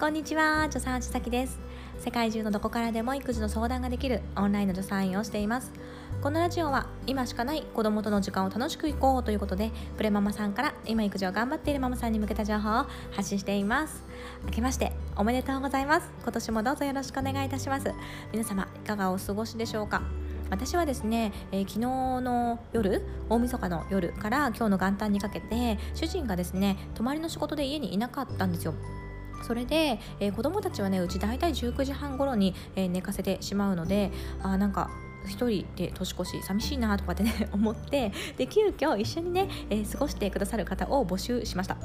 こんにちは助産師崎です。世界中のどこからでも育児の相談ができるオンラインの助産院をしています。このラジオは今しかない子供との時間を楽しくいこうということでプレママさんから今育児を頑張っているママさんに向けた情報を発信しています。明けましておめでとうございます。今年もどうぞよろしくお願いいたします。皆様いかがお過ごしでしょうか。私はですね、えー、昨日の夜大晦日の夜から今日の元旦にかけて主人がですね泊まりの仕事で家にいなかったんですよ。それで、えー、子供たちはねうち大体19時半頃に、えー、寝かせてしまうのであなんか1人で年越し寂しいなとかってね 思ってで急遽一緒にね、えー、過ごしてくださる方を募集しました。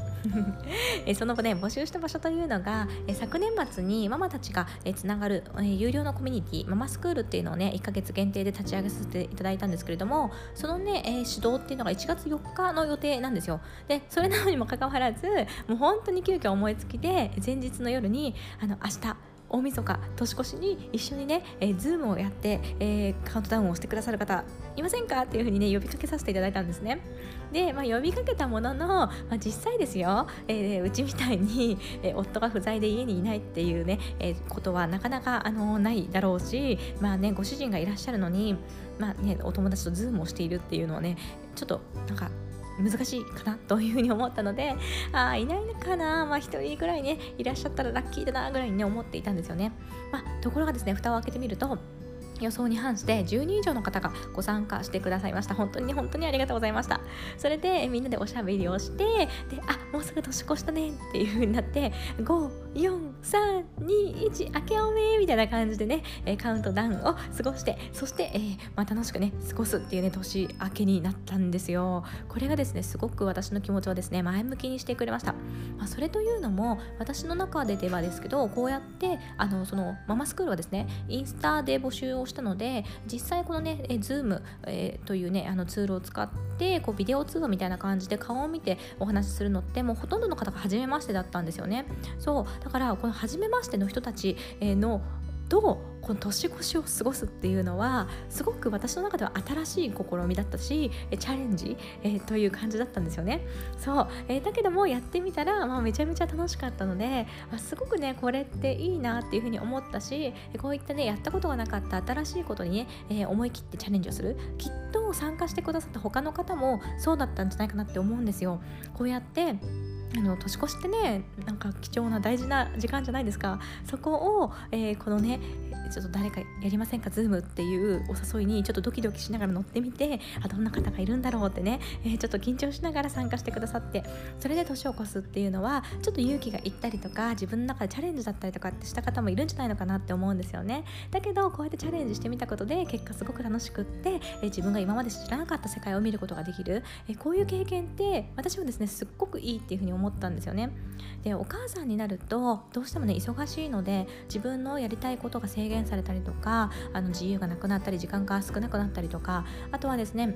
えその後ね募集した場所というのが、え昨年末にママたちが、えつながる、え有料のコミュニティママスクールっていうのをね1ヶ月限定で立ち上げさせていただいたんですけれどもそのね、え指導っていうのが1月4日の予定なんですよ。でそれなのにもかかわらずもう本当に急遽思いつきで前日の夜にあの明日大晦日年越しに一緒にね、えー、ズームをやって、えー、カウントダウンをしてくださる方いませんか？っていうふうにね呼びかけさせていただいたんですね。で、まあ、呼びかけたものの、まあ、実際ですよ、えー、うちみたいに、えー、夫が不在で家にいないっていうね、えー、ことはなかなかあのないだろうしまあねご主人がいらっしゃるのにまあねお友達とズームをしているっていうのはねちょっとなんか難しいかなというふうに思ったのでああいないのかな、まあ、1人ぐらいねいらっしゃったらラッキーだなぐらいにね思っていたんですよね、まあ、ところがですね蓋を開けてみると予想に反して10人以上の方がご参加してくださいました。本当に本当にありがとうございました。それでみんなでおしゃべりをしてであもうすぐ年越したねっていう風になって54321明けおめみたいな感じでねカウントダウンを過ごしてそして、えー、まあ、楽しくね過ごすっていうね年明けになったんですよ。これがですねすごく私の気持ちをですね前向きにしてくれました、まあ、それというのも私の中でではですけどこうやってあのそのママスクールはですねインスタで募集をしたので実際このねえ Zoom、え、というねあのツールを使ってこうビデオ通話みたいな感じで顔を見てお話しするのってもうほとんどの方が初めましてだったんですよね。そうだからこの初めましての人たちのとこの年越しを過ごすっていうのはすごく私の中では新しい試みだったしチャレンジ、えー、という感じだったんですよね。そう、えー、だけどもやってみたら、まあ、めちゃめちゃ楽しかったので、まあ、すごくねこれっていいなっていうふうに思ったしこういったねやったことがなかった新しいことにね、えー、思い切ってチャレンジをする。きっと参加してくださった他の方もそうだったんじゃないかなって思うんですよ。こうやってあの年越しってねなんか貴重な大事な時間じゃないですか。そこを、えー、このねちょっと誰かやりませんかズームっていうお誘いにちょっとドキドキしながら乗ってみてあどんな方がいるんだろうってね、えー、ちょっと緊張しながら参加してくださってそれで年を越すっていうのはちょっと勇気がいったりとか自分の中でチャレンジだったりとかってした方もいるんじゃないのかなって思うんですよね。だけどこうやってチャレンジしてみたことで結果すごく楽しくって、えー、自分が今まで知らなかった世界を見ることができる、え、こういう経験って私はですねすっごくいいっていうふうに思思ったんですよね。でお母さんになるとどうしてもね忙しいので自分のやりたいことが制限されたりとかあの自由がなくなったり時間が少なくなったりとかあとはですね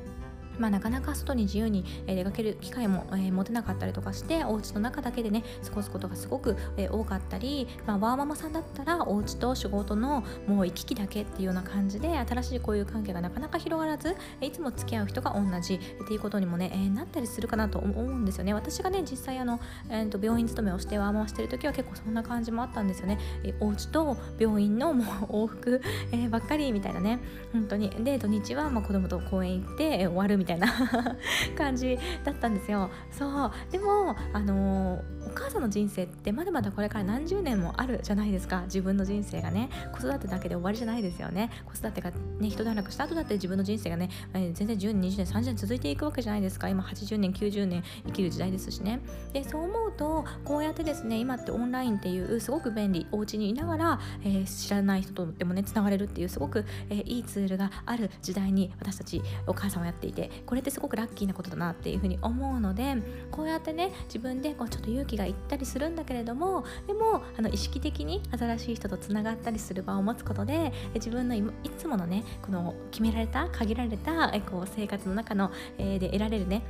まあ、なかなか外に自由に出かける機会も、え、持てなかったりとかしてお家の中だけでね過ごすことがすごく、え、多かったり、まあ、ワーママさんだったらお家と仕事のもう行き来だけっていうような感じで新しい交友関係がなかなか広がらずいつも付き合う人が同じっていうことにもね、え、なったりするかなと思うんですよね。私がね実際あの、えー、と病院勤めをしてワーママしてる時は結構そんな感じもあったんですよね、えー、お家と病院のもう往復、え、ばっかりみたいなね。本当に。で土日はまあ子供と公園行って、え、終わるみたいな。たいな 感じだったんですよ。そう。でもあのお母さんの人生ってまだまだこれから何十年もあるじゃないですか。自分の人生がね。子育てだけで終わりじゃないですよね。子育てがね人段落した後だって自分の人生がね、えー、全然10年20年30年続いていくわけじゃないですか。今80年90年生きる時代ですしね。でそう思うとこうやってですね今ってオンラインっていうすごく便利。お家にいながら、えー、知らない人とでもねつながれるっていうすごく、えー、いいツールがある時代に私たちお母さんをやっていてこれってすごくラッキーなことだなっていうふうに思うのでこうやってね自分でこうちょっと勇気がいったりするんだけれどもでもあの意識的に新しい人とつながったりする場を持つことで自分のいつものねこの決められた限られたこう生活の中の、えー、で得られるね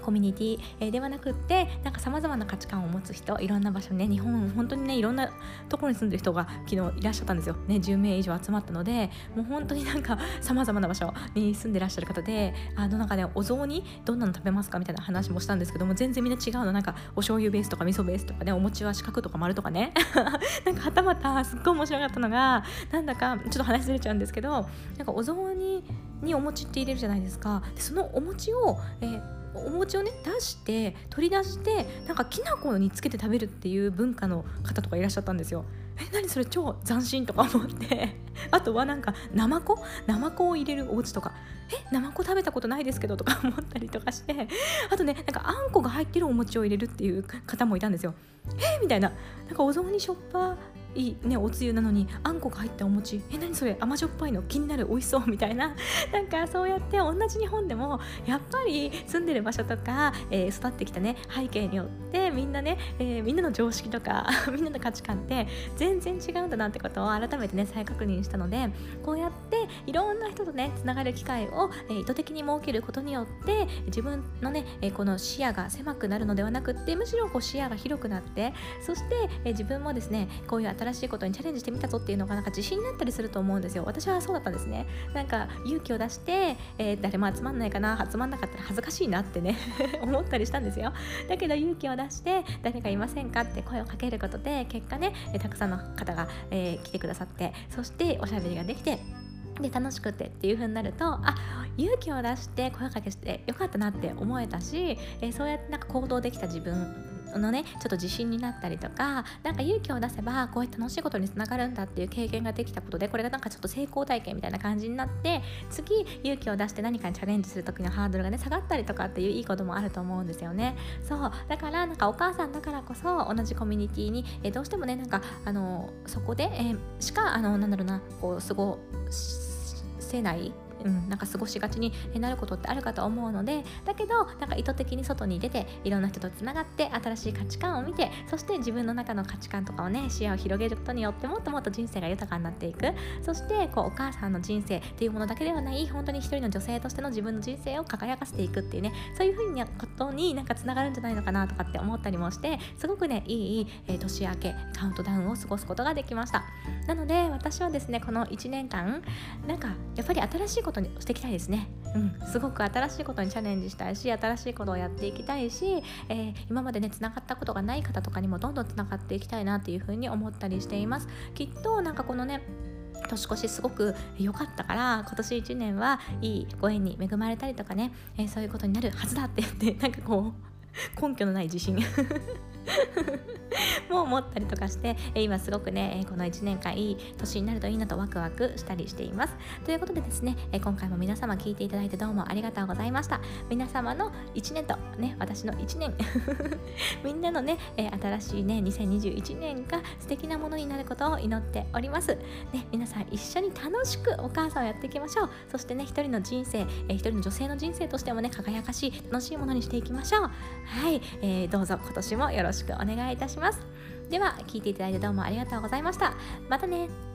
コミュニティ、え、ではなくってなんかさまざまな価値観を持つ人いろんな場所ね日本本当にねいろんなところに住んでる人が昨日いらっしゃったんですよ、ね、10名以上集まったのでもう本当になんかさまざまな場所に住んでらっしゃる方であのなんかねお雑煮どんなの食べますかみたいな話もしたんですけども全然みんな違うの。なんかお醤油ベースとか味噌ベースとかねお餅は四角とか丸とかね。なんかはたまたすっごい面白かったのがなんだかちょっと話ずれちゃうんですけどなんかお雑煮にお餅って入れるじゃないですか。でそのお餅を、えーお餅をね出して取り出してなんかきな粉につけて食べるっていう文化の方とかいらっしゃったんですよ。え何それ超斬新とか思って。あとはなんかナマコナマコを入れるお家とか。えナマコ食べたことないですけどとか思ったりとかして。あとねなんかあんこが入ってるお餅を入れるっていう方もいたんですよ。えみたいな。なんかお雑煮しょっぱいいねおつゆなのにあんこが入ったお餅。え何それ？甘じょっぱいの？気になる美味しそうみたいな。なんかそうやって同じ日本でもやっぱり住んでる場所とか、えー、育ってきたね背景によってみんなね、えー、みんなの常識とか みんなの価値観って全然違うんだなってことを改めてね再確認したのでこうやっていろんな人とねつながる機会を、え、意図的に設けることによって自分のね、えこの視野が狭くなるのではなくってむしろこう視野が広くなってそして、え自分もですねこういう新しいことにチャレンジしてみたぞっていうのがなんか自信になったりすると思うんですよ。私はそうだったんですね。なんか勇気を出して、えー、誰も集まんないかな集まんなかったら恥ずかしいなってね 思ったりしたんですよ。だけど勇気を出して誰かいませんかって声をかけることで結果ねたくさんの方が、えー、来てくださってそしておしゃべりができてで楽しくてっていう風になるとあ勇気を出して声かけしてよかったなって思えたし、えー、そうやってなんか行動できた自分のねちょっと自信になったりとか何か勇気を出せばこういう楽しいことにつながるんだっていう経験ができたことでこれがなんかちょっと成功体験みたいな感じになって次勇気を出して何かにチャレンジする時のハードルがね下がったりとかっていういいこともあると思うんですよね。そう。だからなんかお母さんだからこそ同じコミュニティに、えどうしてもねなんかあのそこで、え、しかあのなんだろうなこう過ごせないうん、なんか過ごしがちになることってあるかと思うのでだけどなんか意図的に外に出ていろんな人とつながって新しい価値観を見てそして自分の中の価値観とかをね視野を広げることによってもっともっと人生が豊かになっていく。そしてこうお母さんの人生っていうものだけではない本当に一人の女性としての自分の人生を輝かせていくっていうねそういうふうなことになんかつながるんじゃないのかなとかって思ったりもしてすごくねいい、えー、年明けカウントダウンを過ごすことができました。なので私はですねこの1年間なんかやっぱり新しいことにしていきたいですね、うん、すごく新しいことにチャレンジしたいし新しいことをやっていきたいし、えー、今までねつながったことがない方とかにもどんどんつながっていきたいなっていうふうに思ったりしています。きっとなんかこのね年越しすごく良かったから今年1年はいいご縁に恵まれたりとかね、えー、そういうことになるはずだって言ってなんかこう根拠のない自信。も思ったりとかして今すごくねこの1年間いい年になるといいなとワクワクしたりしています。ということでですね今回も皆様聞いていただいてどうもありがとうございました。皆様の1年とね私の1年。みんなのね新しいね2021年が素敵なものになることを祈っております。ね皆さん一緒に楽しくお母さんをやっていきましょう。そしてね一人の人生一人の女性の人生としてもね輝かしい楽しいものにしていきましょう。はい、えー、どうぞ今年もよろしくお願いいたします。ます。では聞いていただいてどうもありがとうございました。またね。